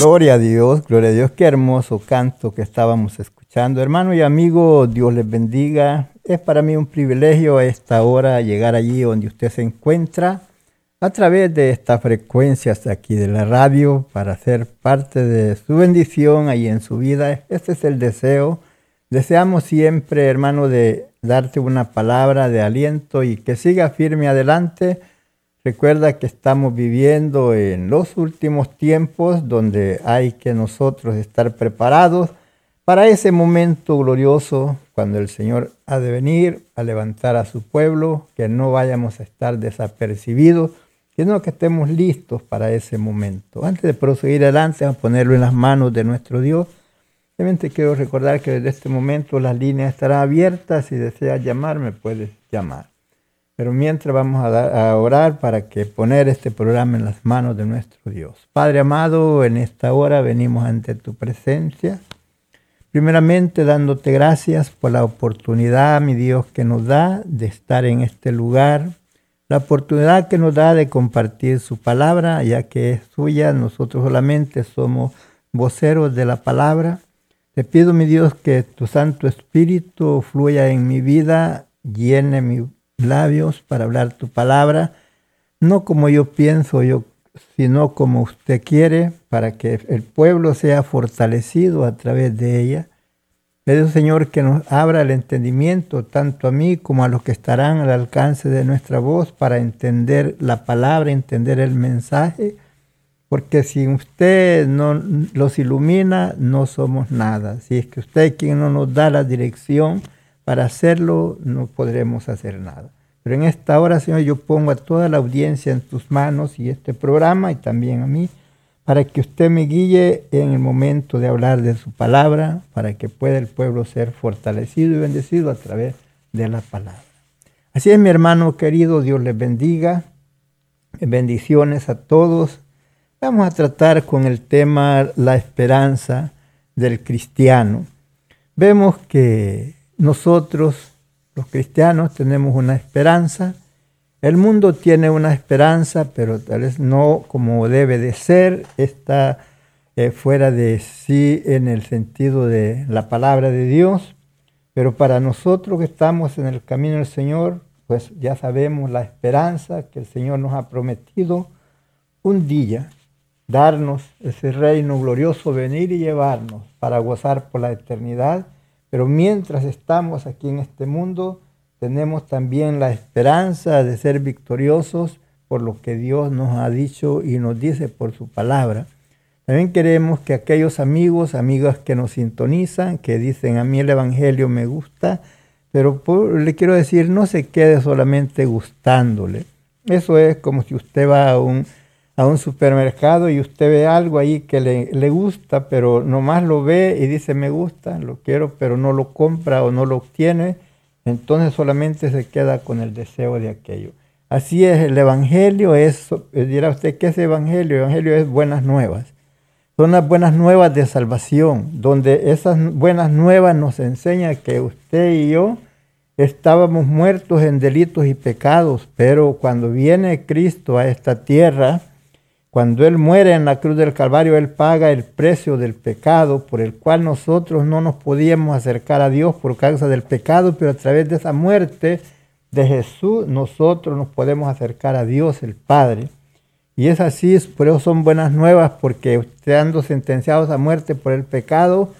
Gloria a Dios, gloria a Dios, qué hermoso canto que estábamos escuchando. Hermano y amigo, Dios les bendiga. Es para mí un privilegio a esta hora llegar allí donde usted se encuentra a través de estas frecuencias aquí de la radio para ser parte de su bendición ahí en su vida. Este es el deseo. Deseamos siempre, hermano, de darte una palabra de aliento y que siga firme adelante Recuerda que estamos viviendo en los últimos tiempos donde hay que nosotros estar preparados para ese momento glorioso cuando el Señor ha de venir a levantar a su pueblo, que no vayamos a estar desapercibidos, sino que estemos listos para ese momento. Antes de proseguir adelante, vamos a ponerlo en las manos de nuestro Dios. Simplemente quiero recordar que desde este momento las líneas estarán abiertas. Si deseas llamarme, puedes llamar. Pero mientras vamos a, orar para que poner este programa en las manos de nuestro Dios. Padre amado, en esta hora venimos ante tu presencia. Primeramente dándote gracias por la oportunidad, mi Dios, que nos da de estar en este lugar. La oportunidad que nos da de compartir su palabra, ya que es suya, nosotros solamente somos voceros de la palabra. Te pido, mi Dios, que tu Santo Espíritu fluya en mi vida, llene mi labios para hablar tu palabra, no como yo pienso, yo, sino como usted quiere, para que el pueblo sea fortalecido a través de ella. Pido, Señor, que nos abra el entendimiento, tanto a mí como a los que estarán al alcance de nuestra voz, para entender la palabra, entender el mensaje, porque si usted no los ilumina, no somos nada. Si es que usted quien no nos da la dirección, para hacerlo no podremos hacer nada. Pero en esta hora, Señor, yo pongo a toda la audiencia en tus manos y este programa y también a mí, para que usted me guíe en el momento de hablar de su palabra, para que pueda el pueblo ser fortalecido y bendecido a través de la palabra. Así es, mi hermano querido, Dios les bendiga. Bendiciones a todos. Vamos a tratar con el tema la esperanza del cristiano. Vemos que nosotros, los cristianos, tenemos una esperanza. El mundo tiene una esperanza, pero tal vez no como debe de ser. Está eh, fuera de sí en el sentido de la palabra de Dios. Pero para nosotros que estamos en el camino del Señor, pues ya sabemos la esperanza que el Señor nos ha prometido un día darnos ese reino glorioso, venir y llevarnos para gozar por la eternidad. Pero mientras estamos aquí en este mundo, tenemos también la esperanza de ser victoriosos por lo que Dios nos ha dicho y nos dice por su palabra. También queremos que aquellos amigos, amigas que nos sintonizan, que dicen a mí el Evangelio me gusta, pero le quiero decir, no se quede solamente gustándole. Eso es como si usted va a un, a un supermercado y usted ve algo ahí que le, le gusta, pero nomás lo ve y dice me gusta, lo quiero, pero no lo compra o no lo obtiene, entonces solamente se queda con el deseo de aquello. Así es, el Evangelio es, dirá usted, ¿qué es Evangelio? El Evangelio es buenas nuevas. Son las buenas nuevas de salvación, donde esas buenas nuevas nos enseñan que usted y yo estábamos muertos en delitos y pecados, pero cuando viene Cristo a esta tierra, cuando Él muere en la cruz del Calvario, Él paga el precio del pecado por el cual nosotros no nos podíamos acercar a Dios por causa del pecado, pero a través de esa muerte de Jesús nosotros nos podemos acercar a Dios el Padre. Y es así, por eso son buenas nuevas, porque estando sentenciados a muerte por el pecado,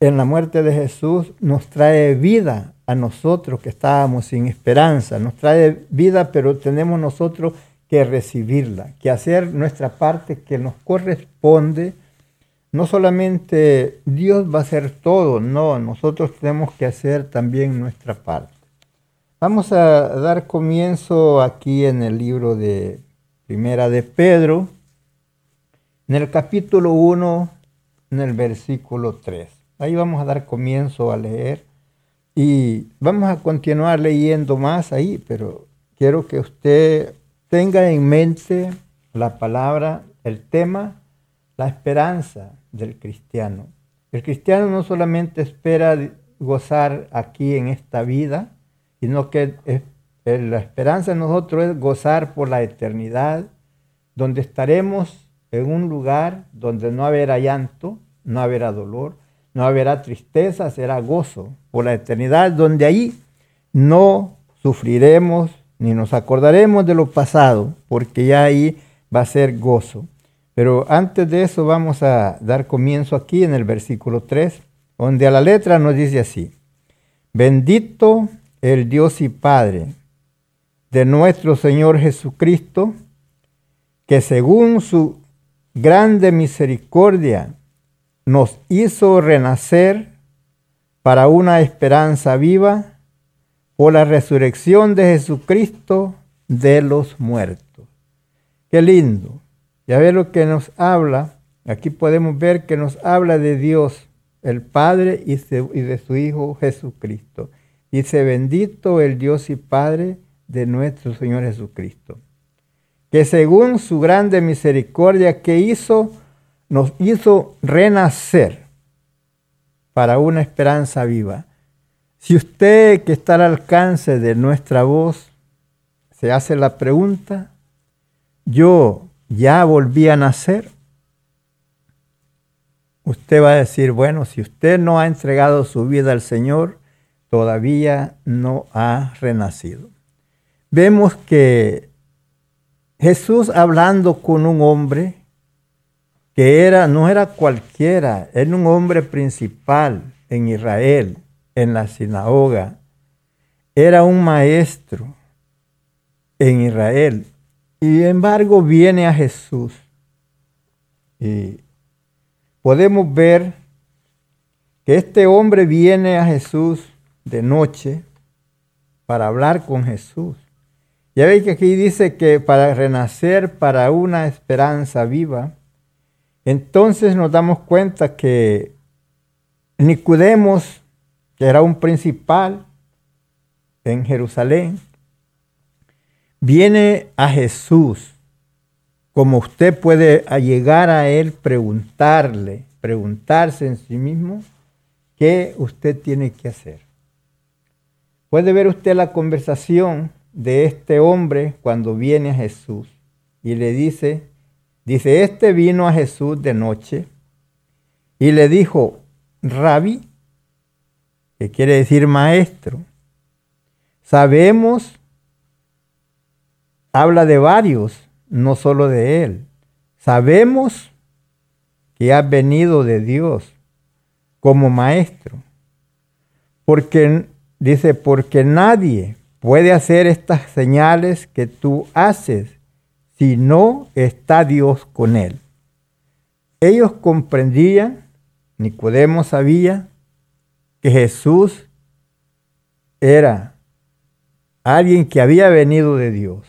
en la muerte de Jesús nos trae vida a nosotros que estábamos sin esperanza. Nos trae vida, pero tenemos nosotros que recibirla, que hacer nuestra parte que nos corresponde. No solamente Dios va a hacer todo, no, nosotros tenemos que hacer también nuestra parte. Vamos a dar comienzo aquí en el libro de Primera de Pedro, en el capítulo 1, en el versículo 3. Ahí vamos a dar comienzo a leer y vamos a continuar leyendo más ahí, pero quiero que usted tenga en mente la palabra, el tema, la esperanza del cristiano. El cristiano no solamente espera gozar aquí en esta vida, sino que eh, la esperanza de nosotros es gozar por la eternidad, donde estaremos en un lugar donde no habrá llanto, no habrá dolor, no habrá tristeza, será gozo por la eternidad, donde ahí no sufriremos ni nos acordaremos de lo pasado, porque ya ahí va a ser gozo. Pero antes de eso vamos a dar comienzo aquí en el versículo 3, donde a la letra nos dice así, bendito el Dios y Padre de nuestro Señor Jesucristo, que según su grande misericordia nos hizo renacer para una esperanza viva por la resurrección de Jesucristo de los muertos. Qué lindo. Ya ve lo que nos habla. Aquí podemos ver que nos habla de Dios, el Padre y de su Hijo Jesucristo. Dice, bendito el Dios y Padre de nuestro Señor Jesucristo, que según su grande misericordia que hizo, nos hizo renacer para una esperanza viva. Si usted que está al alcance de nuestra voz se hace la pregunta, yo ya volví a nacer, usted va a decir, bueno, si usted no ha entregado su vida al Señor, todavía no ha renacido vemos que Jesús hablando con un hombre que era, no era cualquiera, era un hombre principal en Israel, en la sinagoga, era un maestro en Israel. Y sin embargo viene a Jesús. Y podemos ver que este hombre viene a Jesús de noche para hablar con Jesús. Ya veis que aquí dice que para renacer para una esperanza viva, entonces nos damos cuenta que Nicodemos, era un principal en Jerusalén, viene a Jesús, como usted puede llegar a él, preguntarle, preguntarse en sí mismo, ¿qué usted tiene que hacer? Puede ver usted la conversación de este hombre cuando viene a Jesús y le dice, dice, este vino a Jesús de noche y le dijo, rabí, que quiere decir maestro, sabemos habla de varios, no solo de él. Sabemos que has venido de Dios como maestro. Porque dice, porque nadie puede hacer estas señales que tú haces si no está Dios con él. Ellos comprendían, Nicodemo sabía, que Jesús era alguien que había venido de Dios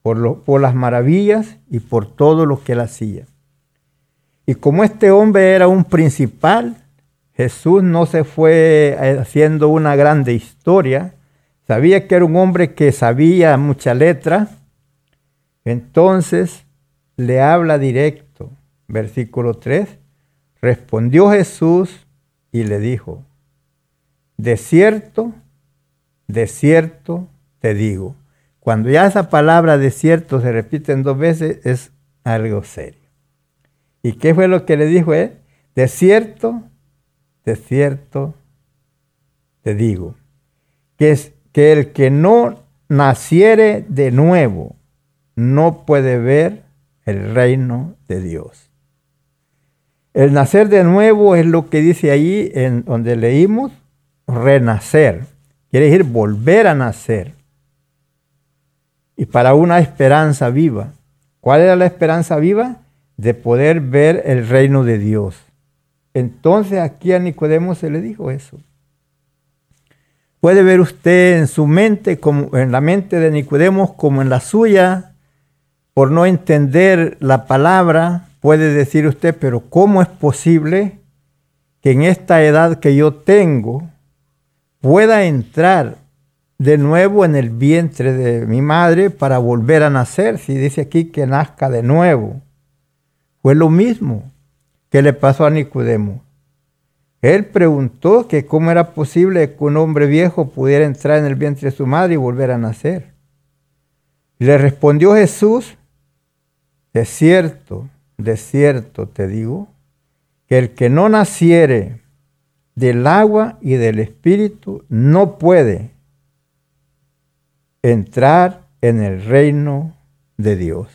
por, por las maravillas y por todo lo que él hacía. Y como este hombre era un principal, Jesús no se fue haciendo una grande historia. Sabía que era un hombre que sabía mucha letra. Entonces le habla directo. Versículo 3. Respondió Jesús y le dijo, de cierto, de cierto te digo. Cuando ya esa palabra de cierto se repite en dos veces es algo serio. ¿Y qué fue lo que le dijo él? De cierto, de cierto te digo, que, es, que el que no naciere de nuevo no puede ver el reino de Dios. El nacer de nuevo es lo que dice ahí en donde leímos, renacer. Quiere decir volver a nacer. Y para una esperanza viva. ¿Cuál era la esperanza viva? De poder ver el reino de Dios. Entonces aquí a Nicodemo se le dijo eso. Puede ver usted en su mente, como en la mente de Nicodemo, como en la suya, por no entender la palabra, puede decir usted, pero ¿cómo es posible que en esta edad que yo tengo pueda entrar de nuevo en el vientre de mi madre para volver a nacer? Si dice aquí que nazca de nuevo. Fue lo mismo que le pasó a Nicodemo. Él preguntó que cómo era posible que un hombre viejo pudiera entrar en el vientre de su madre y volver a nacer. Le respondió Jesús, de cierto, de cierto te digo, que el que no naciere del agua y del espíritu no puede entrar en el reino de Dios.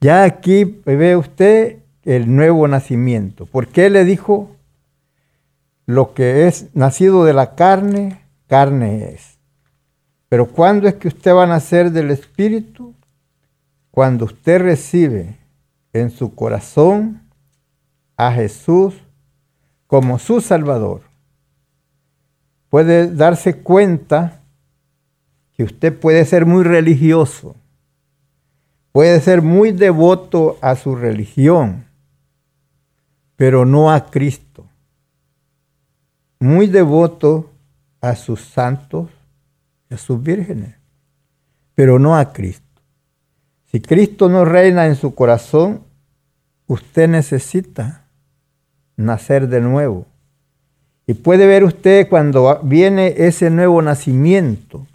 Ya aquí ve usted el nuevo nacimiento. porque qué le dijo lo que es nacido de la carne, carne es? Pero ¿cuándo es que usted va a nacer del espíritu? Cuando usted recibe en su corazón a Jesús como su Salvador, puede darse cuenta que usted puede ser muy religioso, puede ser muy devoto a su religión, pero no a Cristo. Muy devoto a sus santos, a sus vírgenes, pero no a Cristo. Si Cristo no reina en su corazón, usted necesita nacer de nuevo. Y puede ver usted cuando viene ese nuevo nacimiento,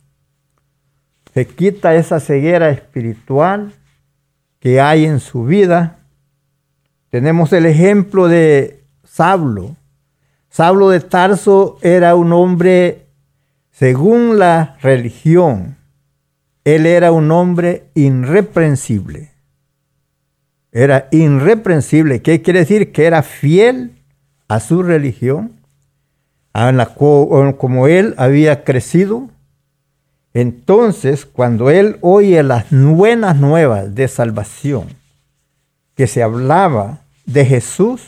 se quita esa ceguera espiritual que hay en su vida. Tenemos el ejemplo de Sablo. Sablo de Tarso era un hombre, según la religión, él era un hombre irreprensible. Era irreprensible. ¿Qué quiere decir? Que era fiel a su religión, a la, como él había crecido. Entonces, cuando él oye las buenas nuevas de salvación, que se hablaba de Jesús,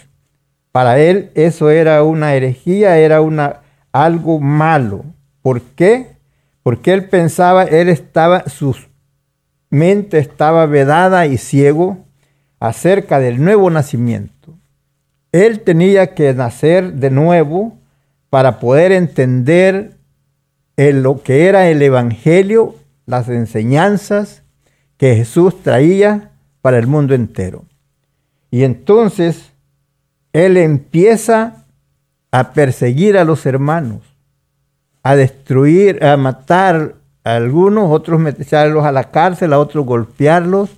para él eso era una herejía, era una, algo malo. ¿Por qué? Porque él pensaba, él estaba, su mente estaba vedada y ciego acerca del nuevo nacimiento. Él tenía que nacer de nuevo para poder entender lo que era el Evangelio, las enseñanzas que Jesús traía para el mundo entero. Y entonces él empieza a perseguir a los hermanos a destruir, a matar a algunos, otros meterlos a la cárcel, a otros golpearlos,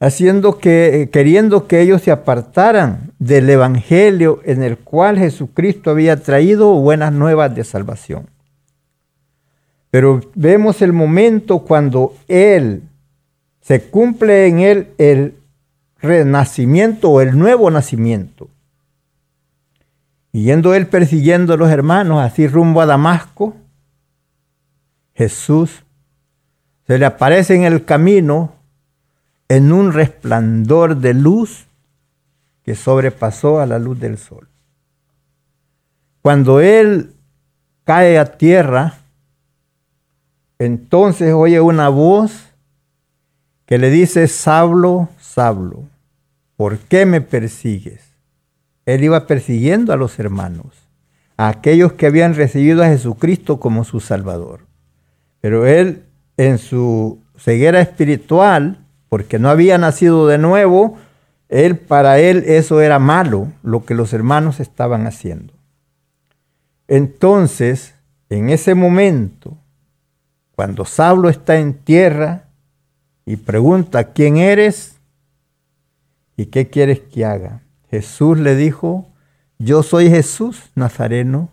haciendo que, queriendo que ellos se apartaran del evangelio en el cual Jesucristo había traído buenas nuevas de salvación. Pero vemos el momento cuando Él se cumple en él el renacimiento o el nuevo nacimiento. Yendo él persiguiendo a los hermanos así rumbo a Damasco, Jesús se le aparece en el camino en un resplandor de luz que sobrepasó a la luz del sol. Cuando él cae a tierra, entonces oye una voz que le dice, Sablo, Sablo, ¿por qué me persigues? Él iba persiguiendo a los hermanos, a aquellos que habían recibido a Jesucristo como su Salvador. Pero él, en su ceguera espiritual, porque no había nacido de nuevo, él para él eso era malo, lo que los hermanos estaban haciendo. Entonces, en ese momento, cuando Saulo está en tierra y pregunta, ¿quién eres? ¿Y qué quieres que haga? Jesús le dijo, yo soy Jesús Nazareno,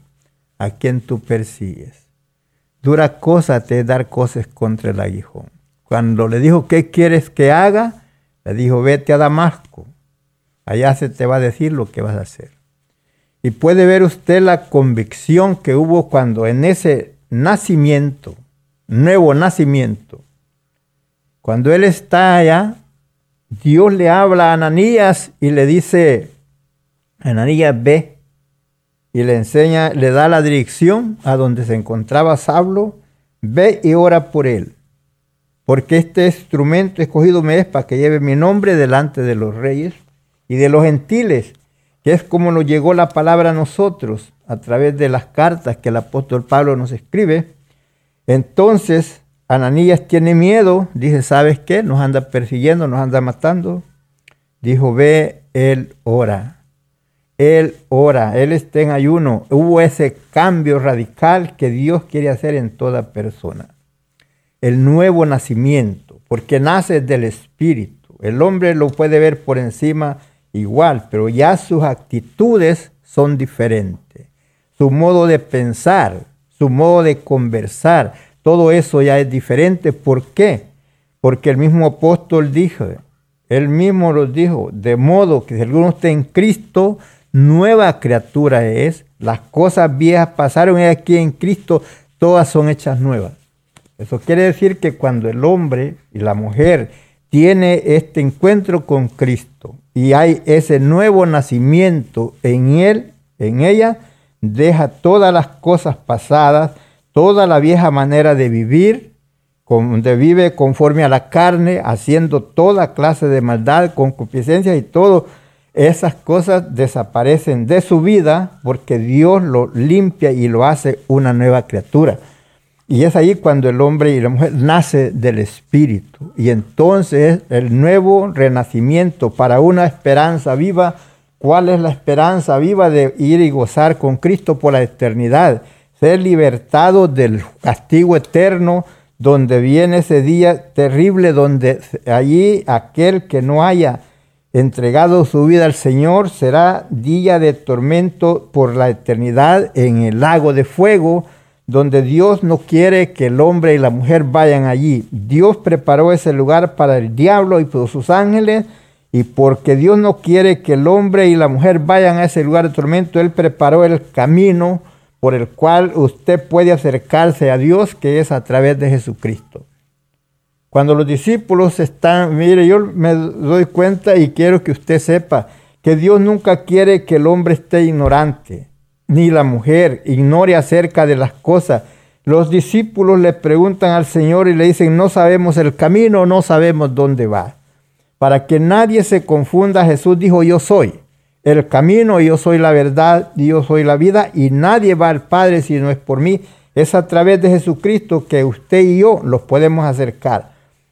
a quien tú persigues. Dura cosa te dar cosas contra el aguijón. Cuando le dijo, ¿qué quieres que haga? Le dijo, vete a Damasco. Allá se te va a decir lo que vas a hacer. Y puede ver usted la convicción que hubo cuando en ese nacimiento, nuevo nacimiento, cuando él está allá, Dios le habla a Ananías y le dice, Ananías ve, y le enseña, le da la dirección a donde se encontraba Sablo, ve y ora por él, porque este instrumento escogido me es para que lleve mi nombre delante de los reyes y de los gentiles, que es como nos llegó la palabra a nosotros a través de las cartas que el apóstol Pablo nos escribe. Entonces, Ananías tiene miedo, dice, ¿sabes qué? Nos anda persiguiendo, nos anda matando. Dijo, ve, él ora. Él ora, él está en ayuno. Hubo ese cambio radical que Dios quiere hacer en toda persona. El nuevo nacimiento, porque nace del Espíritu. El hombre lo puede ver por encima igual, pero ya sus actitudes son diferentes. Su modo de pensar, su modo de conversar, todo eso ya es diferente. ¿Por qué? Porque el mismo apóstol dijo, él mismo lo dijo, de modo que si alguno está en Cristo, nueva criatura es. Las cosas viejas pasaron y aquí en Cristo todas son hechas nuevas. Eso quiere decir que cuando el hombre y la mujer tiene este encuentro con Cristo y hay ese nuevo nacimiento en él, en ella, deja todas las cosas pasadas toda la vieja manera de vivir, donde vive conforme a la carne, haciendo toda clase de maldad, concupiscencia y todo, esas cosas desaparecen de su vida porque Dios lo limpia y lo hace una nueva criatura. Y es ahí cuando el hombre y la mujer nace del Espíritu. Y entonces el nuevo renacimiento para una esperanza viva. ¿Cuál es la esperanza viva de ir y gozar con Cristo por la eternidad? Ser libertado del castigo eterno, donde viene ese día terrible, donde allí aquel que no haya entregado su vida al Señor será día de tormento por la eternidad en el lago de fuego, donde Dios no quiere que el hombre y la mujer vayan allí. Dios preparó ese lugar para el diablo y por sus ángeles, y porque Dios no quiere que el hombre y la mujer vayan a ese lugar de tormento, Él preparó el camino por el cual usted puede acercarse a Dios, que es a través de Jesucristo. Cuando los discípulos están, mire, yo me doy cuenta y quiero que usted sepa que Dios nunca quiere que el hombre esté ignorante, ni la mujer ignore acerca de las cosas. Los discípulos le preguntan al Señor y le dicen, no sabemos el camino, no sabemos dónde va. Para que nadie se confunda, Jesús dijo, yo soy el camino, yo soy la verdad, yo soy la vida y nadie va al Padre si no es por mí. Es a través de Jesucristo que usted y yo los podemos acercar.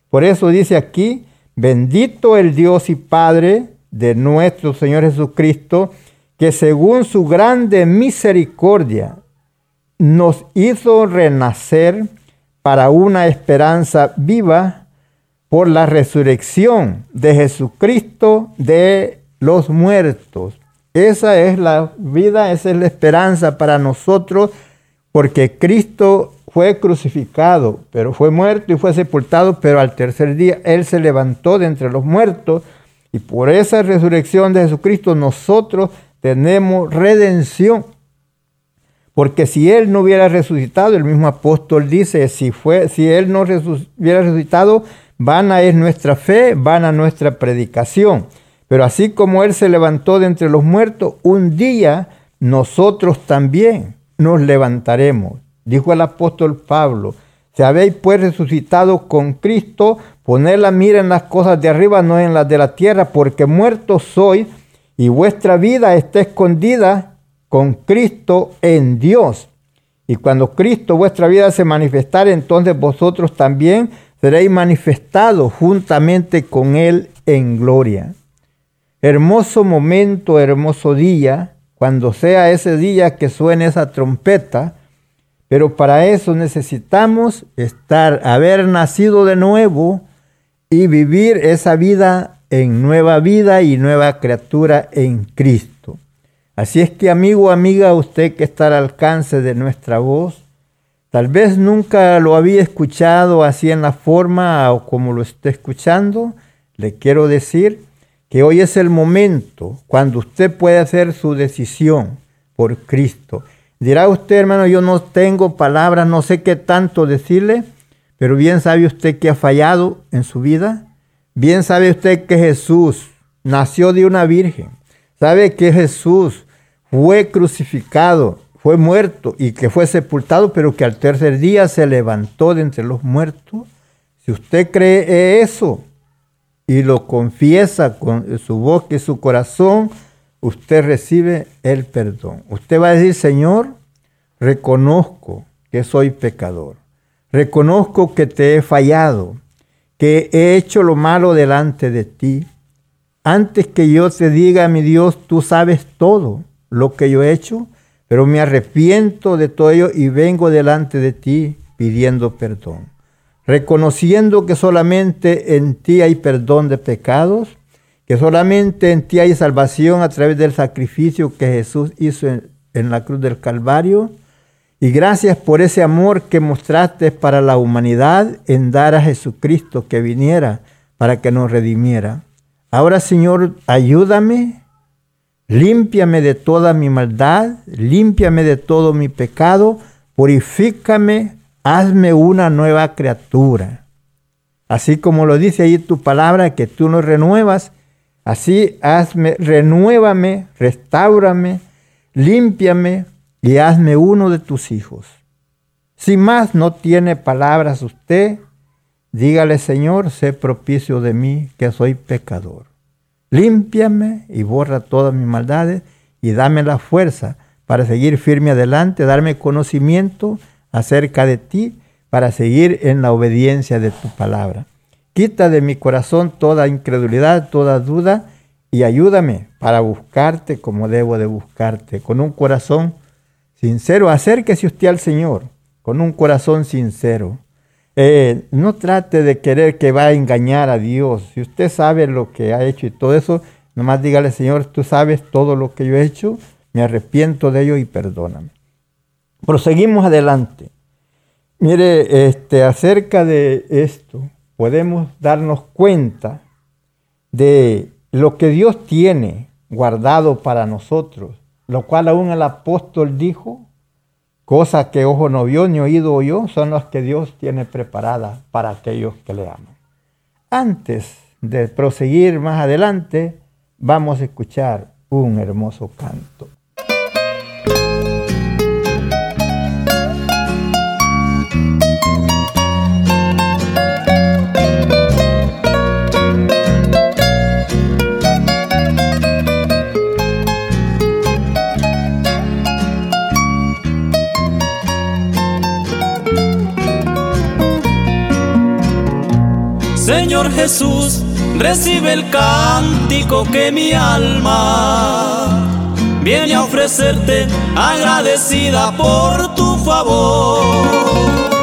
Por eso dice aquí, bendito el Dios y Padre de nuestro Señor Jesucristo, que según su grande misericordia nos hizo renacer para una esperanza viva por la resurrección de Jesucristo de los muertos. Esa es la vida, esa es la esperanza para nosotros, porque Cristo fue crucificado, pero fue muerto y fue sepultado, pero al tercer día Él se levantó de entre los muertos y por esa resurrección de Jesucristo nosotros tenemos redención. Porque si Él no hubiera resucitado, el mismo apóstol dice, si, fue, si Él no hubiera resucitado, vana es nuestra fe, vana nuestra predicación. Pero así como Él se levantó de entre los muertos, un día nosotros también nos levantaremos. Dijo el apóstol Pablo, si habéis pues resucitado con Cristo, poned la mira en las cosas de arriba, no en las de la tierra, porque muertos sois y vuestra vida está escondida con Cristo en Dios. Y cuando Cristo vuestra vida se manifestare, entonces vosotros también seréis manifestados juntamente con Él en gloria. Hermoso momento, hermoso día, cuando sea ese día que suene esa trompeta, pero para eso necesitamos estar, haber nacido de nuevo y vivir esa vida en nueva vida y nueva criatura en Cristo. Así es que amigo, amiga, usted que está al alcance de nuestra voz, tal vez nunca lo había escuchado así en la forma o como lo esté escuchando, le quiero decir que hoy es el momento cuando usted puede hacer su decisión por Cristo. Dirá usted, hermano, yo no tengo palabras, no sé qué tanto decirle, pero bien sabe usted que ha fallado en su vida. Bien sabe usted que Jesús nació de una virgen. Sabe que Jesús fue crucificado, fue muerto y que fue sepultado, pero que al tercer día se levantó de entre los muertos. Si usted cree eso, y lo confiesa con su boca y su corazón, usted recibe el perdón. Usted va a decir, Señor, reconozco que soy pecador. Reconozco que te he fallado, que he hecho lo malo delante de ti. Antes que yo te diga, mi Dios, tú sabes todo lo que yo he hecho, pero me arrepiento de todo ello y vengo delante de ti pidiendo perdón reconociendo que solamente en ti hay perdón de pecados, que solamente en ti hay salvación a través del sacrificio que Jesús hizo en, la cruz del Calvario. Y gracias por ese amor que mostraste para la humanidad en dar a Jesucristo que viniera para que nos redimiera. Ahora, Señor, ayúdame, límpiame de toda mi maldad, límpiame de todo mi pecado, purifícame, hazme una nueva criatura. Así como lo dice ahí tu palabra, que tú nos renuevas, así hazme, renuévame, restaurame, límpiame y hazme uno de tus hijos. Si más no tiene palabras usted, dígale Señor, sé propicio de mí, que soy pecador. Límpiame y borra todas mis maldades y dame la fuerza para seguir firme adelante, darme conocimiento acerca de ti para seguir en la obediencia de tu palabra. Quita de mi corazón toda incredulidad, toda duda y ayúdame para buscarte como debo de buscarte, con un corazón sincero. Acérquese usted al Señor con un corazón sincero. Eh, no trate de querer que va a engañar a Dios. Si usted sabe lo que ha hecho y todo eso, nomás dígale, Señor, tú sabes todo lo que yo he hecho, me arrepiento de ello y perdóname. Proseguimos adelante. Mire, este, acerca de esto, podemos darnos cuenta de lo que Dios tiene guardado para nosotros, lo cual aún el apóstol dijo, cosas que ojo no vio ni oído oyó, son las que Dios tiene preparadas para aquellos que le aman. Antes de proseguir más adelante, vamos a escuchar un hermoso canto. Jesús, recibe el cántico que mi alma viene a ofrecerte agradecida por tu favor.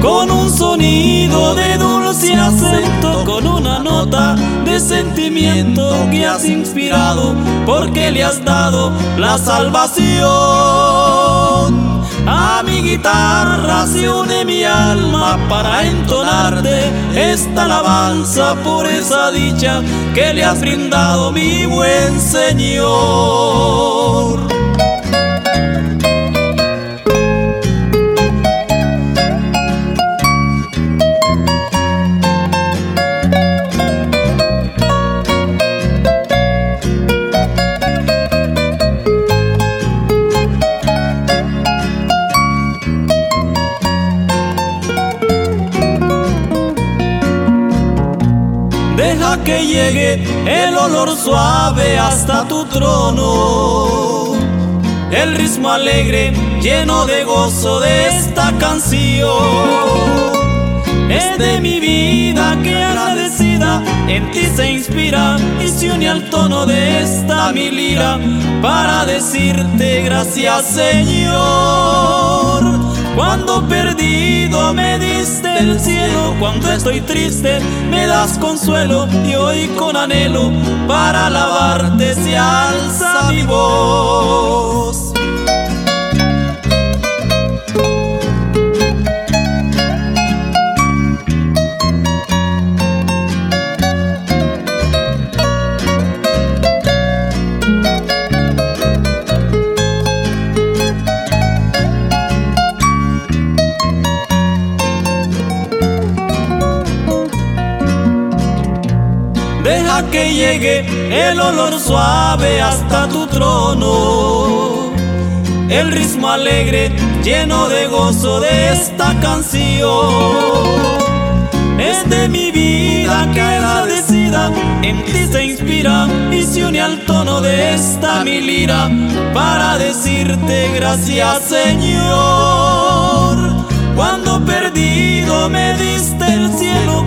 Con un sonido de dulce acento, con una nota de sentimiento que has inspirado, porque le has dado la salvación A mi guitarra se une mi alma para entonarte esta alabanza por esa dicha que le has brindado mi buen Señor. Que llegue el olor suave hasta tu trono. El ritmo alegre, lleno de gozo de esta canción. Es de mi vida que agradecida en ti se inspira y se une al tono de esta mi lira para decirte gracias Señor. Cuando perdido me diste el cielo, cuando estoy triste me das consuelo y hoy con anhelo para alabarte se alza mi voz. Que llegue el olor suave hasta tu trono. El ritmo alegre, lleno de gozo de esta canción. Es de mi vida que agradecida en ti se inspira y se une al tono de esta mi lira para decirte gracias Señor. Cuando perdido me diste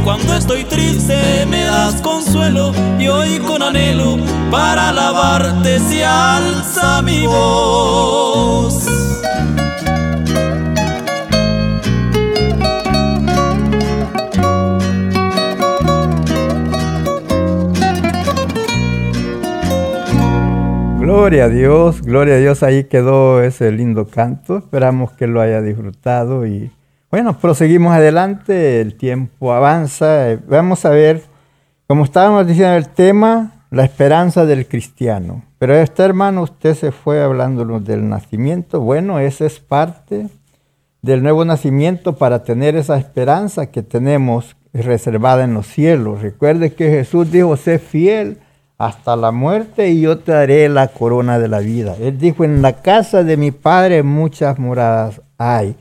cuando estoy triste me das consuelo y hoy con anhelo para alabarte se alza mi voz. Gloria a Dios, gloria a Dios, ahí quedó ese lindo canto. Esperamos que lo haya disfrutado y bueno, proseguimos adelante, el tiempo avanza. Vamos a ver, como estábamos diciendo el tema, la esperanza del cristiano. Pero este hermano, usted se fue hablándonos del nacimiento. Bueno, esa es parte del nuevo nacimiento para tener esa esperanza que tenemos reservada en los cielos. Recuerde que Jesús dijo, sé fiel hasta la muerte y yo te daré la corona de la vida. Él dijo, en la casa de mi Padre muchas moradas hay.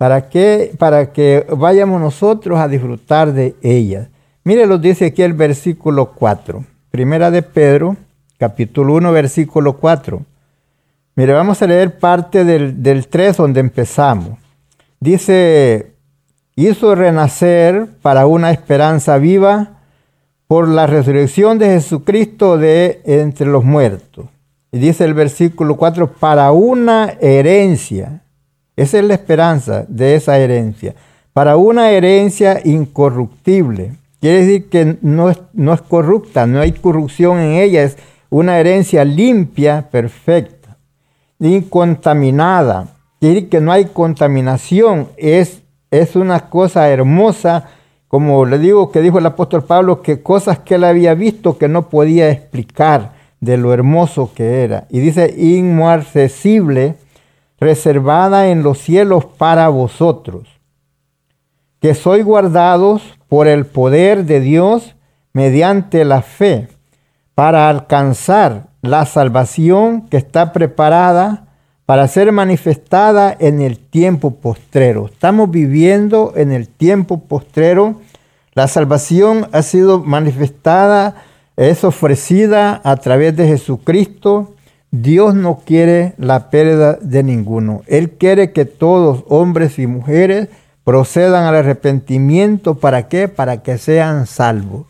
¿Para qué? Para que vayamos nosotros a disfrutar de ellas. Mire lo dice aquí el versículo 4. Primera de Pedro, capítulo 1, versículo 4. Mire, vamos a leer parte del, del 3 donde empezamos. Dice, hizo renacer para una esperanza viva por la resurrección de Jesucristo de entre los muertos. Y dice el versículo 4, para una herencia esa es la esperanza de esa herencia. Para una herencia incorruptible, quiere decir que no es, no es corrupta, no hay corrupción en ella, es una herencia limpia, perfecta, incontaminada. Quiere decir que no hay contaminación, es, es una cosa hermosa, como le digo que dijo el apóstol Pablo, que cosas que él había visto que no podía explicar de lo hermoso que era. Y dice inmarcesible, reservada en los cielos para vosotros, que sois guardados por el poder de Dios mediante la fe, para alcanzar la salvación que está preparada para ser manifestada en el tiempo postrero. Estamos viviendo en el tiempo postrero. La salvación ha sido manifestada, es ofrecida a través de Jesucristo Dios no quiere la pérdida de ninguno. Él quiere que todos, hombres y mujeres, procedan al arrepentimiento. ¿Para qué? Para que sean salvos.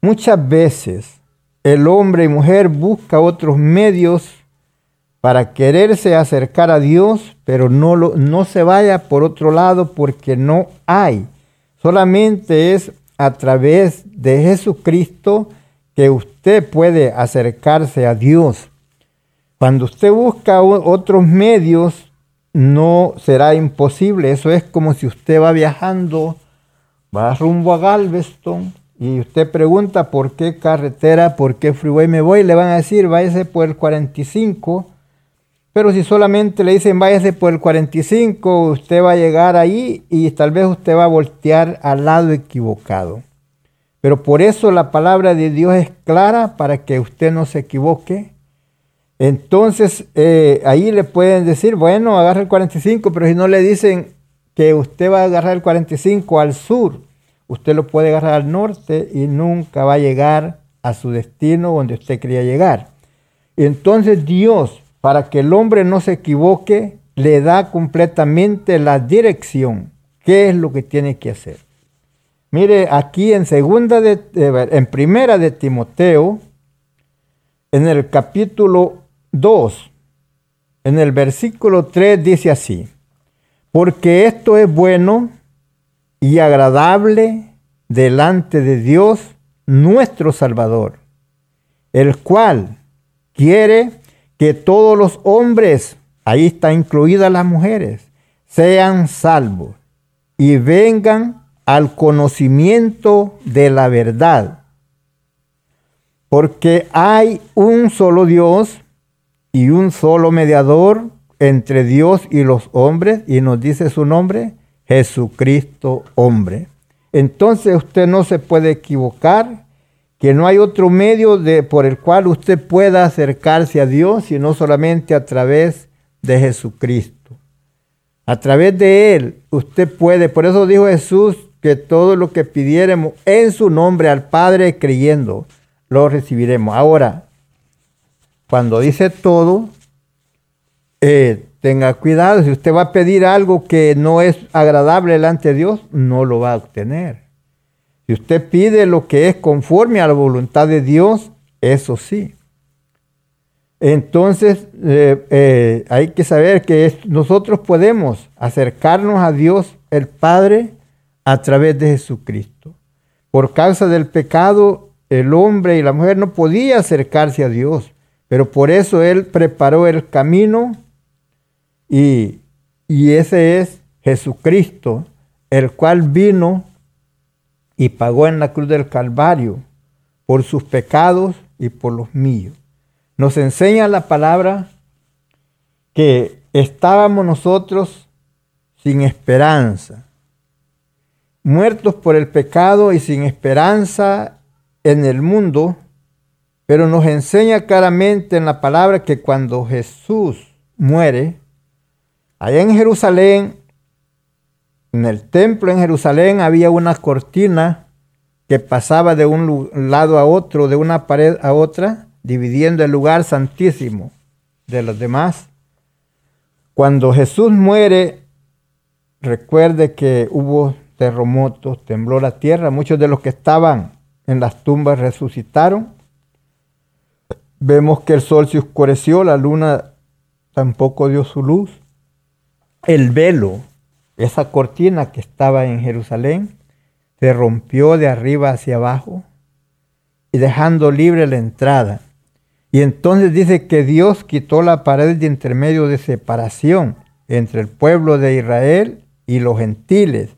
Muchas veces el hombre y mujer busca otros medios para quererse acercar a Dios, pero no, lo, no se vaya por otro lado porque no hay. Solamente es a través de Jesucristo que usted puede acercarse a Dios. Cuando usted busca otros medios, no será imposible. Eso es como si usted va viajando, va rumbo a Galveston y usted pregunta por qué carretera, por qué freeway me voy, le van a decir váyase por el 45. Pero si solamente le dicen váyase por el 45, usted va a llegar ahí y tal vez usted va a voltear al lado equivocado. Pero por eso la palabra de Dios es clara para que usted no se equivoque entonces, eh, ahí le pueden decir, bueno, agarra el 45, pero si no le dicen que usted va a agarrar el 45 al sur, usted lo puede agarrar al norte y nunca va a llegar a su destino donde usted quería llegar. Entonces Dios, para que el hombre no se equivoque, le da completamente la dirección, qué es lo que tiene que hacer. Mire, aquí en segunda de, en primera de Timoteo, en el capítulo 2, en el versículo 3 dice así, porque esto es bueno y agradable delante de Dios nuestro Salvador, el cual quiere que todos los hombres, ahí está incluidas las mujeres, sean salvos y vengan al conocimiento de la verdad. Porque hay un solo Dios y un solo mediador entre Dios y los hombres, y nos dice su nombre, Jesucristo hombre. Entonces usted no se puede equivocar, que no hay otro medio de, por el cual usted pueda acercarse a Dios, sino solamente a través de Jesucristo. A través de Él usted puede, por eso dijo Jesús que todo lo que pidiéramos en su nombre al Padre creyendo, lo recibiremos. Ahora, cuando dice todo, eh, tenga cuidado. Si usted va a pedir algo que no es agradable delante de Dios, no lo va a obtener. Si usted pide lo que es conforme a la voluntad de Dios, eso sí. Entonces eh, eh, hay que saber que nosotros podemos acercarnos a Dios el Padre a través de Jesucristo. Por causa del pecado, el hombre y la mujer no podían acercarse a Dios. Pero por eso Él preparó el camino y, ese es Jesucristo, el cual vino y pagó en la cruz del Calvario por sus pecados y por los míos. Nos enseña la palabra que estábamos nosotros sin esperanza, muertos por el pecado y sin esperanza en el mundo, pero nos enseña claramente en la palabra que cuando Jesús muere, allá en Jerusalén, en el templo en Jerusalén había una cortina que pasaba de un lado a otro, de una pared a otra, dividiendo el lugar santísimo de los demás. Cuando Jesús muere, recuerde que hubo terremotos, tembló la tierra, muchos de los que estaban en las tumbas resucitaron Vemos que el sol se oscureció, la luna tampoco dio su luz. El velo, esa cortina que estaba en Jerusalén, se rompió de arriba hacia abajo y dejando libre la entrada. Y entonces dice que Dios quitó la pared de intermedio de separación entre el pueblo de Israel y los gentiles.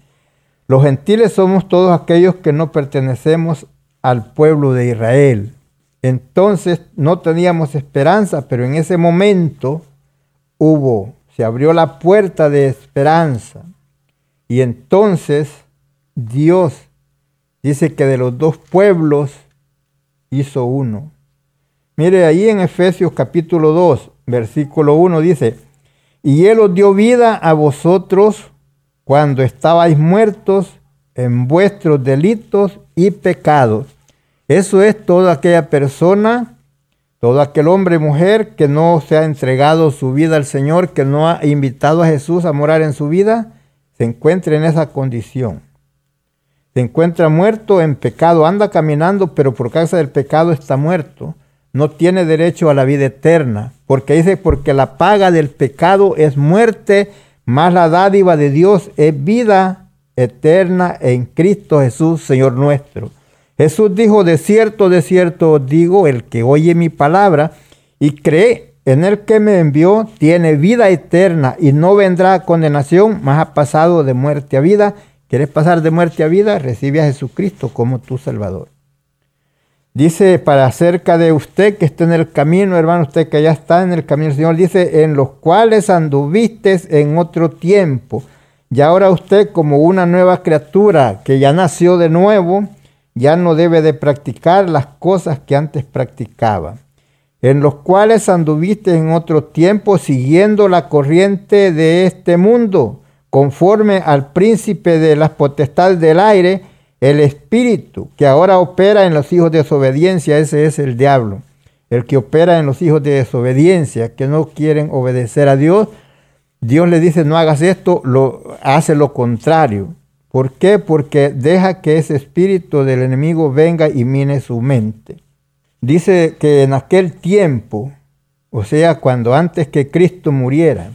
Los gentiles somos todos aquellos que no pertenecemos al pueblo de Israel. Entonces no teníamos esperanza, pero en ese momento hubo, se abrió la puerta de esperanza. Y entonces Dios dice que de los dos pueblos hizo uno. Mire ahí en Efesios capítulo 2, versículo 1 dice, y Él os dio vida a vosotros cuando estabais muertos en vuestros delitos y pecados eso es toda aquella persona, todo aquel hombre y mujer que no se ha entregado su vida al Señor, que no ha invitado a Jesús a morar en su vida, se encuentra en esa condición. Se encuentra muerto en pecado, anda caminando, pero por causa del pecado está muerto. No tiene derecho a la vida eterna, porque dice, porque la paga del pecado es muerte, más la dádiva de Dios es vida eterna en Cristo Jesús, Señor nuestro. Jesús dijo, de cierto, de cierto digo, el que oye mi palabra y cree en el que me envió tiene vida eterna y no vendrá a condenación, más ha pasado de muerte a vida. ¿Quieres pasar de muerte a vida? Recibe a Jesucristo como tu Salvador. Dice para acerca de usted que está en el camino, hermano, usted que ya está en el camino, Señor dice, en los cuales anduviste en otro tiempo. Y ahora usted como una nueva criatura que ya nació de nuevo, ya no debe de practicar las cosas que antes practicaba en los cuales anduviste en otro tiempo siguiendo la corriente de este mundo, conforme al príncipe de las potestades del aire, el espíritu que ahora opera en los hijos de desobediencia, ese es el diablo, el que opera en los hijos de desobediencia, que no quieren obedecer a Dios. Dios le dice, no hagas esto, lo hace lo contrario. ¿Por qué? Porque deja que ese espíritu del enemigo venga y mine su mente. Dice que en aquel tiempo, o sea, cuando antes que Cristo muriera,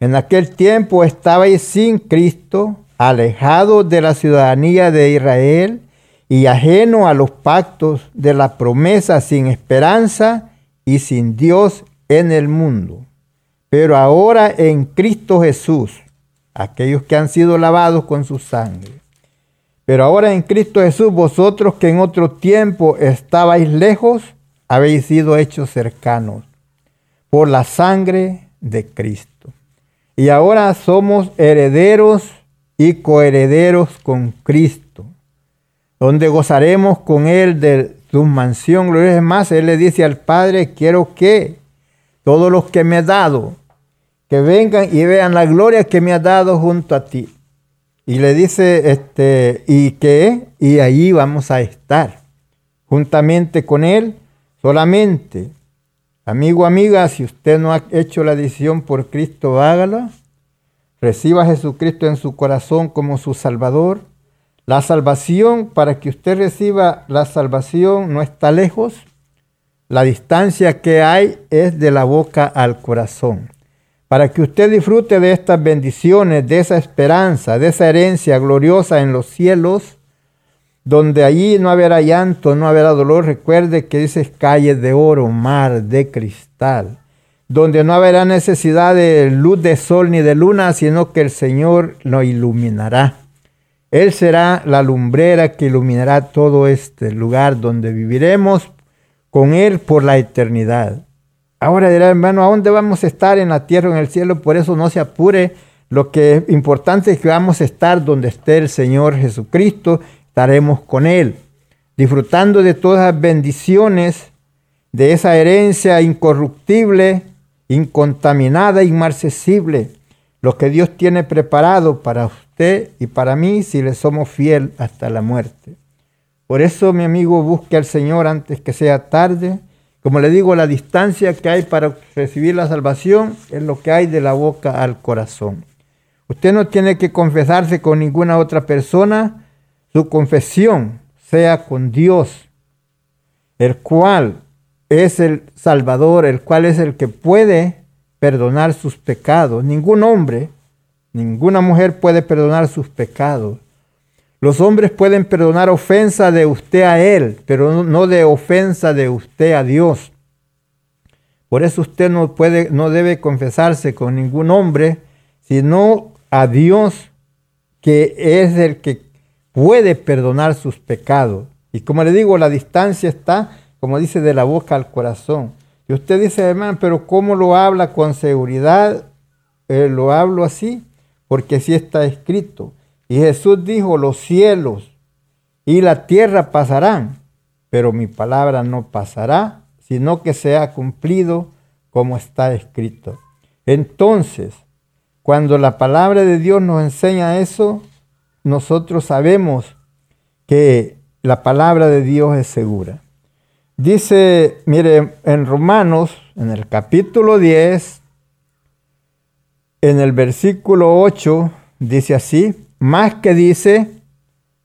en aquel tiempo estabais sin Cristo, alejado de la ciudadanía de Israel y ajeno a los pactos de la promesa, sin esperanza y sin Dios en el mundo. Pero ahora en Cristo Jesús, aquellos que han sido lavados con su sangre, pero ahora en Cristo Jesús, vosotros que en otro tiempo estabais lejos, habéis sido hechos cercanos por la sangre de Cristo. Y ahora somos herederos y coherederos con Cristo, donde gozaremos con Él de su mansión. Es más, Él le dice al Padre, quiero que todos los que me ha dado, que vengan y vean la gloria que me ha dado junto a ti. Y le dice, este, ¿y qué? Y ahí vamos a estar, juntamente con Él, solamente. Amigo, amiga, si usted no ha hecho la decisión por Cristo, hágala. Reciba a Jesucristo en su corazón como su Salvador. La salvación, para que usted reciba la salvación, no está lejos. La distancia que hay es de la boca al corazón para que usted disfrute de estas bendiciones, de esa esperanza, de esa herencia gloriosa en los cielos, donde allí no habrá llanto, no habrá dolor. Recuerde que dice calles de oro, mar de cristal, donde no habrá necesidad de luz de sol ni de luna, sino que el Señor lo iluminará. Él será la lumbrera que iluminará todo este lugar donde viviremos con Él por la eternidad. Ahora dirá, hermano, ¿a dónde vamos a estar en la tierra o en el cielo? Por eso no se apure. Lo que es importante es que vamos a estar donde esté el Señor Jesucristo, estaremos con Él, disfrutando de todas las bendiciones, de esa herencia incorruptible, incontaminada, inmarcesible, lo que Dios tiene preparado para usted y para mí si le somos fiel hasta la muerte. Por eso, mi amigo, busque al Señor antes que sea tarde como le digo, la distancia que hay para recibir la salvación es lo que hay de la boca al corazón. Usted no tiene que confesarse con ninguna otra persona. Su confesión sea con Dios, el cual es el Salvador, el cual es el que puede perdonar sus pecados. Ningún hombre, ninguna mujer puede perdonar sus pecados. Los hombres pueden perdonar ofensa de usted a Él, pero no de ofensa de usted a Dios. Por eso usted no, puede, no debe confesarse con ningún hombre, sino a Dios, que es el que puede perdonar sus pecados. Y como le digo, la distancia está, como dice, de la boca al corazón. Y usted dice, hermano, pero ¿cómo lo habla con seguridad? Eh, lo hablo así, porque así está escrito. Y Jesús dijo, los cielos y la tierra pasarán, pero mi palabra no pasará, sino que sea cumplido como está escrito. Entonces, cuando la palabra de Dios nos enseña eso, nosotros sabemos que la palabra de Dios es segura. Dice, mire, en Romanos, en el capítulo 10, en el versículo 8, dice así, más que dice,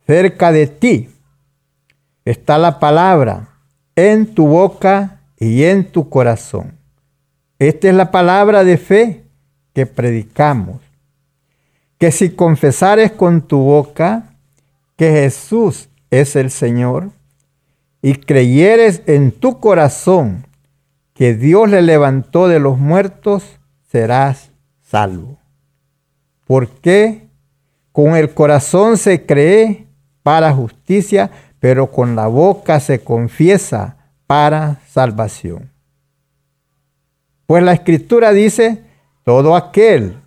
cerca de ti está la palabra, en tu boca y en tu corazón. Esta es la palabra de fe que predicamos. Que si confesares con tu boca que Jesús es el Señor y creyeres en tu corazón que Dios le levantó de los muertos, serás salvo. ¿Por qué? Con el corazón se cree para justicia, pero con la boca se confiesa para salvación. Pues la escritura dice, todo aquel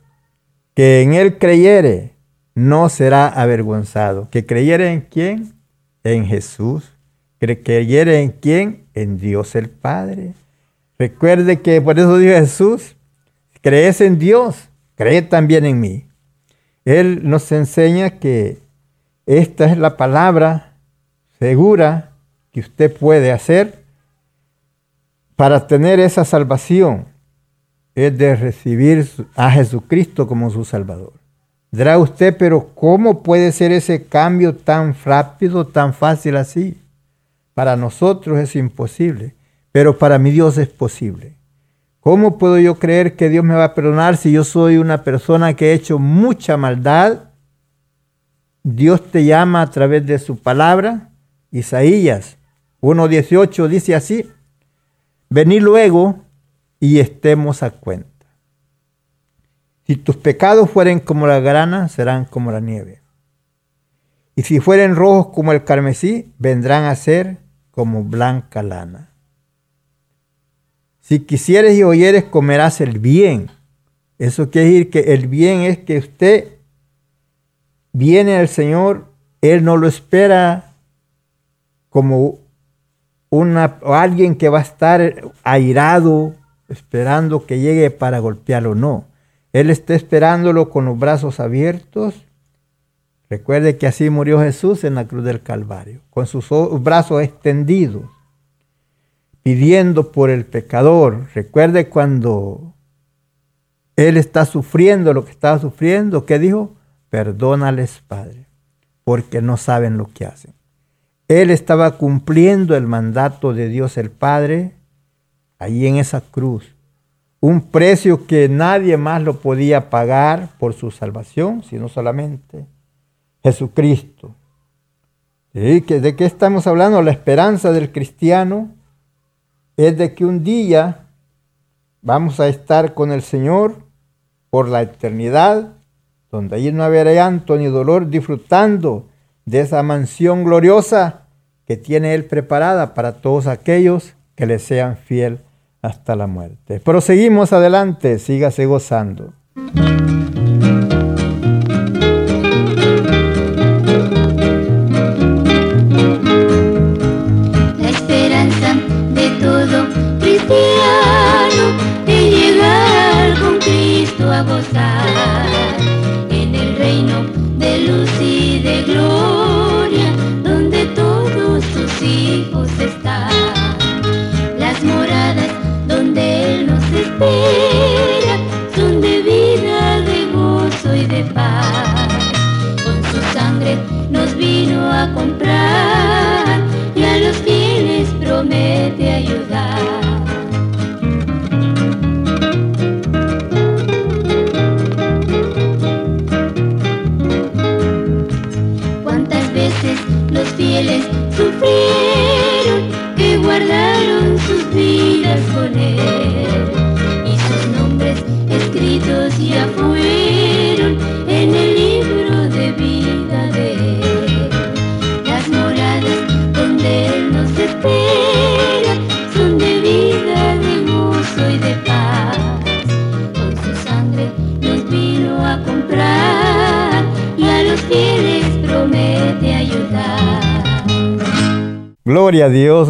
que en él creyere no será avergonzado. ¿Que creyere en quién? En Jesús. ¿Que creyere en quién? En Dios el Padre. Recuerde que por eso dijo Jesús, crees en Dios, cree también en mí. Él nos enseña que esta es la palabra segura que usted puede hacer para tener esa salvación. Es de recibir a Jesucristo como su Salvador. Dirá usted, pero ¿cómo puede ser ese cambio tan rápido, tan fácil así? Para nosotros es imposible, pero para mi Dios es posible. ¿Cómo puedo yo creer que Dios me va a perdonar si yo soy una persona que he hecho mucha maldad? Dios te llama a través de su palabra. Isaías 1.18 dice así, vení luego y estemos a cuenta. Si tus pecados fueren como la grana, serán como la nieve. Y si fueren rojos como el carmesí, vendrán a ser como blanca lana. Si quisieres y oyeres, comerás el bien. Eso quiere decir que el bien es que usted viene al Señor, Él no lo espera como una, alguien que va a estar airado, esperando que llegue para golpearlo. No, Él está esperándolo con los brazos abiertos. Recuerde que así murió Jesús en la cruz del Calvario, con sus brazos extendidos pidiendo por el pecador. Recuerde cuando él está sufriendo lo que estaba sufriendo, ¿qué dijo? Perdónales, Padre, porque no saben lo que hacen. Él estaba cumpliendo el mandato de Dios el Padre ahí en esa cruz. Un precio que nadie más lo podía pagar por su salvación, sino solamente Jesucristo. ¿De qué estamos hablando? La esperanza del cristiano es de que un día vamos a estar con el Señor por la eternidad, donde allí no habrá llanto ni dolor, disfrutando de esa mansión gloriosa que tiene Él preparada para todos aquellos que le sean fiel hasta la muerte. Proseguimos adelante, sígase gozando.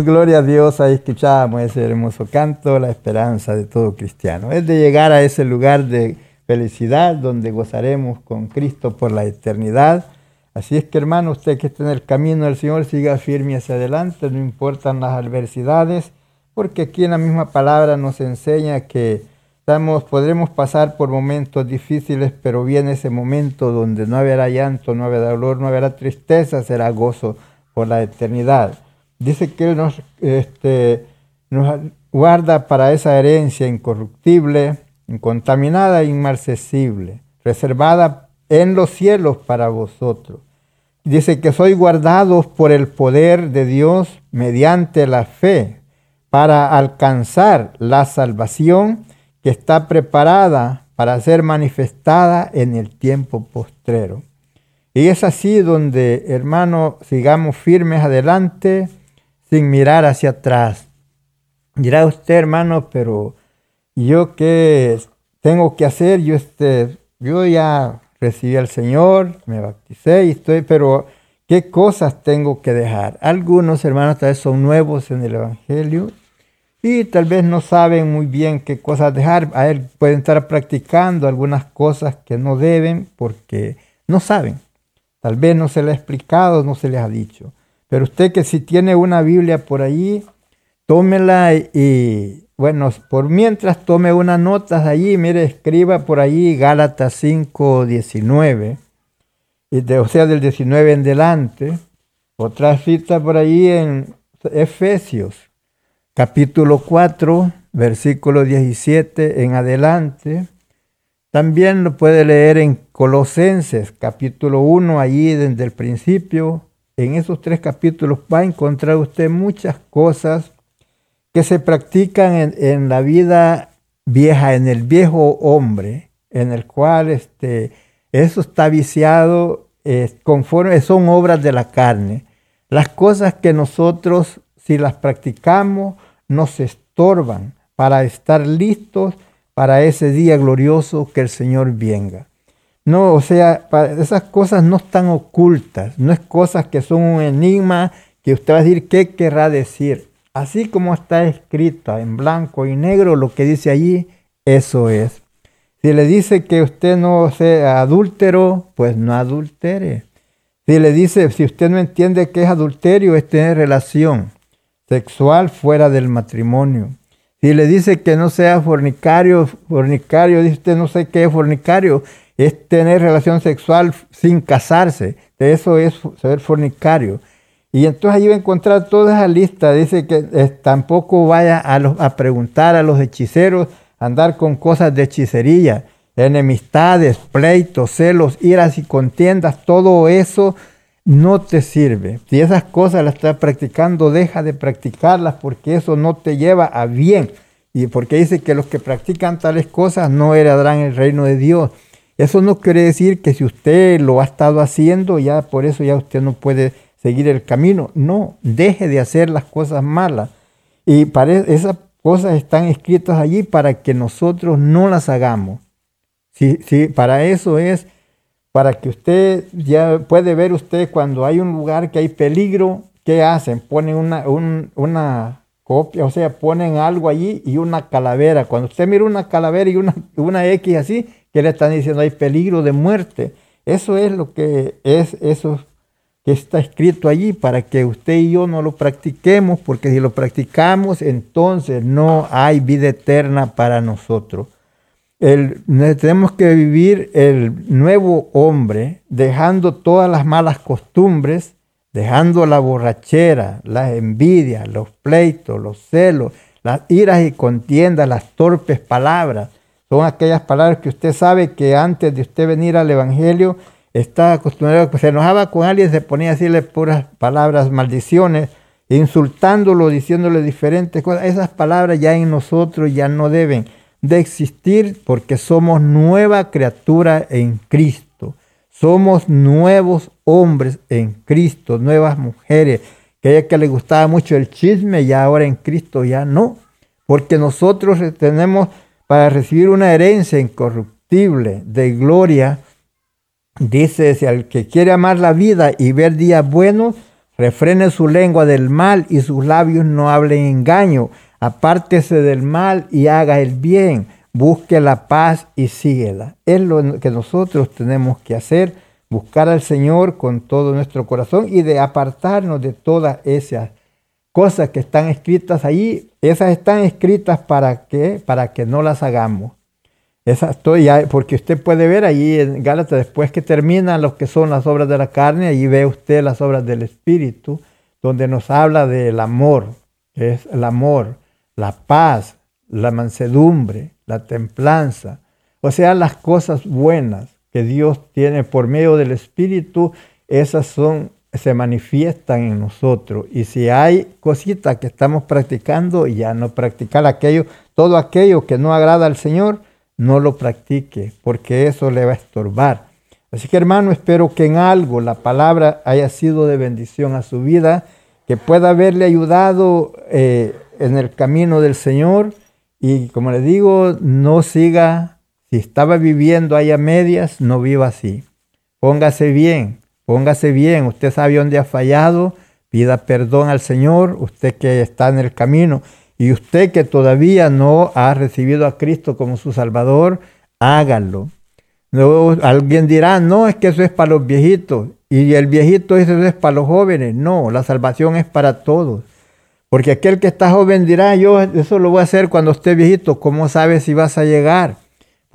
Gloria a Dios. Ahí escuchábamos ese hermoso canto, la esperanza de todo cristiano. Es de llegar a ese lugar de felicidad donde gozaremos con Cristo por la eternidad. Así es que hermano, usted que está en el camino del Señor, siga firme hacia adelante, no importan las adversidades, porque aquí en la misma palabra nos enseña que estamos, podremos pasar por momentos difíciles, pero viene ese momento donde no habrá llanto, no habrá dolor, no habrá tristeza, será gozo por la eternidad dice que Él nos, este, guarda para esa herencia incorruptible, incontaminada e inmarcesible, reservada en los cielos para vosotros. Dice que sois guardados por el poder de Dios mediante la fe, para alcanzar la salvación que está preparada para ser manifestada en el tiempo postrero. Y es así donde, hermano, sigamos firmes adelante sin mirar hacia atrás. Dirá usted, hermano, pero yo qué tengo que hacer? Yo, este, yo ya recibí al Señor, me bauticé y estoy, pero ¿qué cosas tengo que dejar? Algunos hermanos tal vez son nuevos en el Evangelio y tal vez no saben muy bien qué cosas dejar. A él pueden estar practicando algunas cosas que no deben porque no saben. Tal vez no se les ha explicado, no se les ha dicho. Pero usted que si tiene una Biblia por ahí, tómela y, bueno, por mientras tome unas notas allí, mire, escriba por ahí Gálatas 5, 19, y de, o sea, del 19 en delante. Otra cita por ahí en Efesios, capítulo 4, versículo 17 en adelante. También lo puede leer en Colosenses, capítulo 1, allí desde el principio. En esos tres capítulos va a encontrar usted muchas cosas que se practican en, la vida vieja, en el viejo hombre, en el cual este, eso está viciado conforme son obras de la carne. Las cosas que nosotros, si las practicamos, nos estorban para estar listos para ese día glorioso que el Señor venga. No, o sea, esas cosas no están ocultas, no es cosas que son un enigma que usted va a decir qué querrá decir. Así como está escrito en blanco y negro lo que dice allí, eso es. Si le dice que usted no sea adúltero, pues no adultere. Si le dice, si usted no entiende qué es adulterio, es tener relación sexual fuera del matrimonio. Si le dice que no sea fornicario, fornicario, dice usted no sé qué es fornicario, es tener relación sexual sin casarse. Eso es ser fornicario. Y entonces ahí va a encontrar toda esa lista. Dice que tampoco vaya a, a preguntar a los hechiceros, andar con cosas de hechicería, enemistades, pleitos, celos, iras y contiendas, todo eso no te sirve. Si esas cosas las estás practicando, deja de practicarlas porque eso no te lleva a bien. Y porque dice que los que practican tales cosas no heredarán el reino de Dios. Eso no quiere decir que si usted lo ha estado haciendo, ya por eso ya usted no puede seguir el camino. No, deje de hacer las cosas malas. Y para esas cosas están escritas allí para que nosotros no las hagamos. Si, si para eso es para que usted ya puede ver usted cuando hay un lugar que hay peligro, ¿qué hacen? Ponen una, una copia, o sea, ponen algo allí y una calavera. Cuando usted mira una calavera y una, una X así, ¿qué le están diciendo? Hay peligro de muerte. Eso es lo que es eso que está escrito allí para que usted y yo no lo practiquemos, porque si lo practicamos, entonces no hay vida eterna para nosotros tenemos que vivir el nuevo hombre dejando todas las malas costumbres, dejando la borrachera, la envidia, los pleitos, los celos, las iras y contiendas, las torpes palabras. Son aquellas palabras que usted sabe que antes de usted venir al Evangelio está acostumbrado, que se enojaba con alguien, se ponía a decirle puras palabras, maldiciones, insultándolo, diciéndole diferentes cosas. Esas palabras ya en nosotros ya no deben de existir porque somos nueva criatura en Cristo. Somos nuevos hombres en Cristo, nuevas mujeres. Que ella que le gustaba mucho el chisme y ahora en Cristo ya no. Porque nosotros tenemos para recibir una herencia incorruptible de gloria. Dice, si al que quiere amar la vida y ver días buenos, refrene su lengua del mal y sus labios no hablen engaño apártese del mal y haga el bien, busque la paz y síguela. Es lo que nosotros tenemos que hacer, buscar al Señor con todo nuestro corazón y de apartarnos de todas esas cosas que están escritas allí. Esas están escritas para que, para que no las hagamos. Esas, porque usted puede ver allí en Gálatas, después que terminan lo que son las obras de la carne, allí ve usted las obras del Espíritu, donde nos habla del amor, es el amor, la paz, la mansedumbre, la templanza, o sea, las cosas buenas que Dios tiene por medio del Espíritu, esas son se manifiestan en nosotros. Y si hay cositas que estamos practicando, ya no practicar aquello, todo aquello que no agrada al Señor, no lo practique, porque eso le va a estorbar. Así que hermano, espero que en algo la palabra haya sido de bendición a su vida, que pueda haberle ayudado eh, en el camino del Señor y como le digo, no siga, si estaba viviendo ahí a medias, no viva así. Póngase bien, póngase bien, usted sabe dónde ha fallado, pida perdón al Señor, usted que está en el camino y usted que todavía no ha recibido a Cristo como su Salvador, hágalo. No, alguien dirá, no, es que eso es para los viejitos. Y el viejito eso es para los jóvenes. No, la salvación es para todos. Porque aquel que está joven dirá, yo eso lo voy a hacer cuando esté viejito. ¿Cómo sabes si vas a llegar?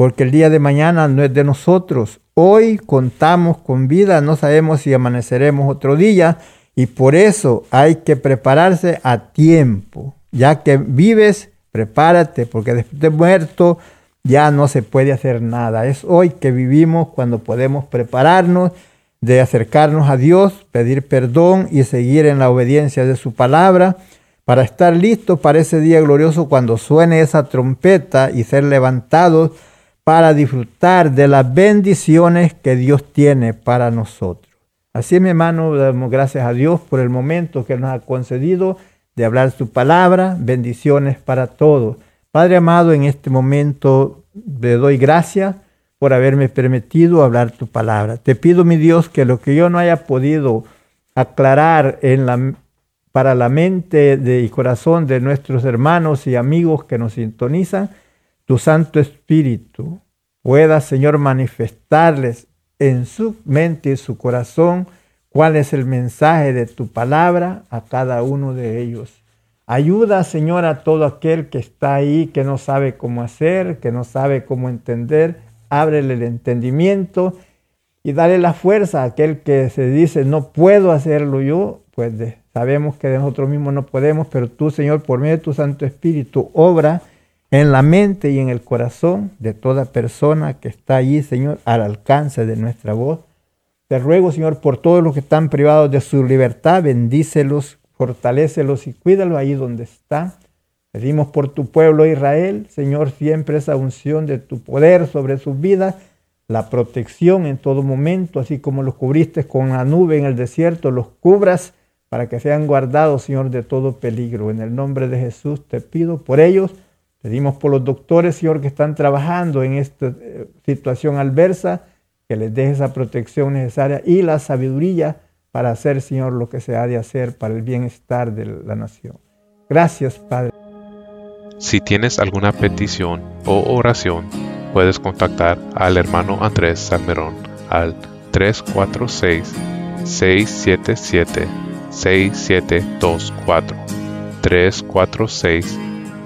Porque el día de mañana no es de nosotros. Hoy contamos con vida, no sabemos si amaneceremos otro día. Y por eso hay que prepararse a tiempo. Ya que vives, prepárate, porque después de muerto ya no se puede hacer nada. Es hoy que vivimos cuando podemos prepararnos de acercarnos a Dios, pedir perdón y seguir en la obediencia de su palabra para estar listos para ese día glorioso cuando suene esa trompeta y ser levantados para disfrutar de las bendiciones que Dios tiene para nosotros. Así, mi hermano, damos gracias a Dios por el momento que nos ha concedido de hablar su palabra. Bendiciones para todos. Padre amado, en este momento le doy gracias por haberme permitido hablar tu palabra. Te pido, mi Dios, que lo que yo no haya podido aclarar en la, para la mente y corazón de nuestros hermanos y amigos que nos sintonizan, tu Santo Espíritu pueda, Señor, manifestarles en su mente y su corazón cuál es el mensaje de tu palabra a cada uno de ellos. Ayuda, Señor, a todo aquel que está ahí, que no sabe cómo hacer, que no sabe cómo entender. Ábrele el entendimiento y dale la fuerza a aquel que se dice, no puedo hacerlo yo, pues sabemos que de nosotros mismos no podemos, pero tú, Señor, por medio de tu Santo Espíritu, obra en la mente y en el corazón de toda persona que está allí, Señor, al alcance de nuestra voz. Te ruego, Señor, por todos los que están privados de su libertad, bendícelos fortalécelos y cuídalo ahí donde está. Pedimos por tu pueblo Israel, Señor, siempre esa unción de tu poder sobre sus vidas, la protección en todo momento, así como los cubriste con la nube en el desierto, los cubras para que sean guardados, Señor, de todo peligro. En el nombre de Jesús te pido por ellos. Pedimos por los doctores, Señor, que están trabajando en esta eh, situación adversa, que les deje esa protección necesaria y la sabiduría para hacer, Señor, lo que se ha de hacer para el bienestar de la nación. Gracias, Padre. Si tienes alguna petición o oración, puedes contactar al hermano Andrés Salmerón al 346-677-6724.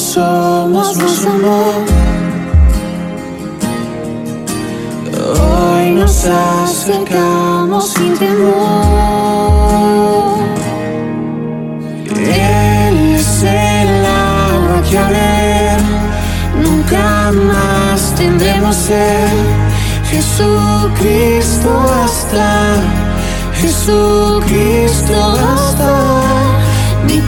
Somos, nos amor. Hoy nos acercamos sin temor. Él es el agua que nunca más tendremos ser. Jesucristo hasta, Jesucristo hasta, mi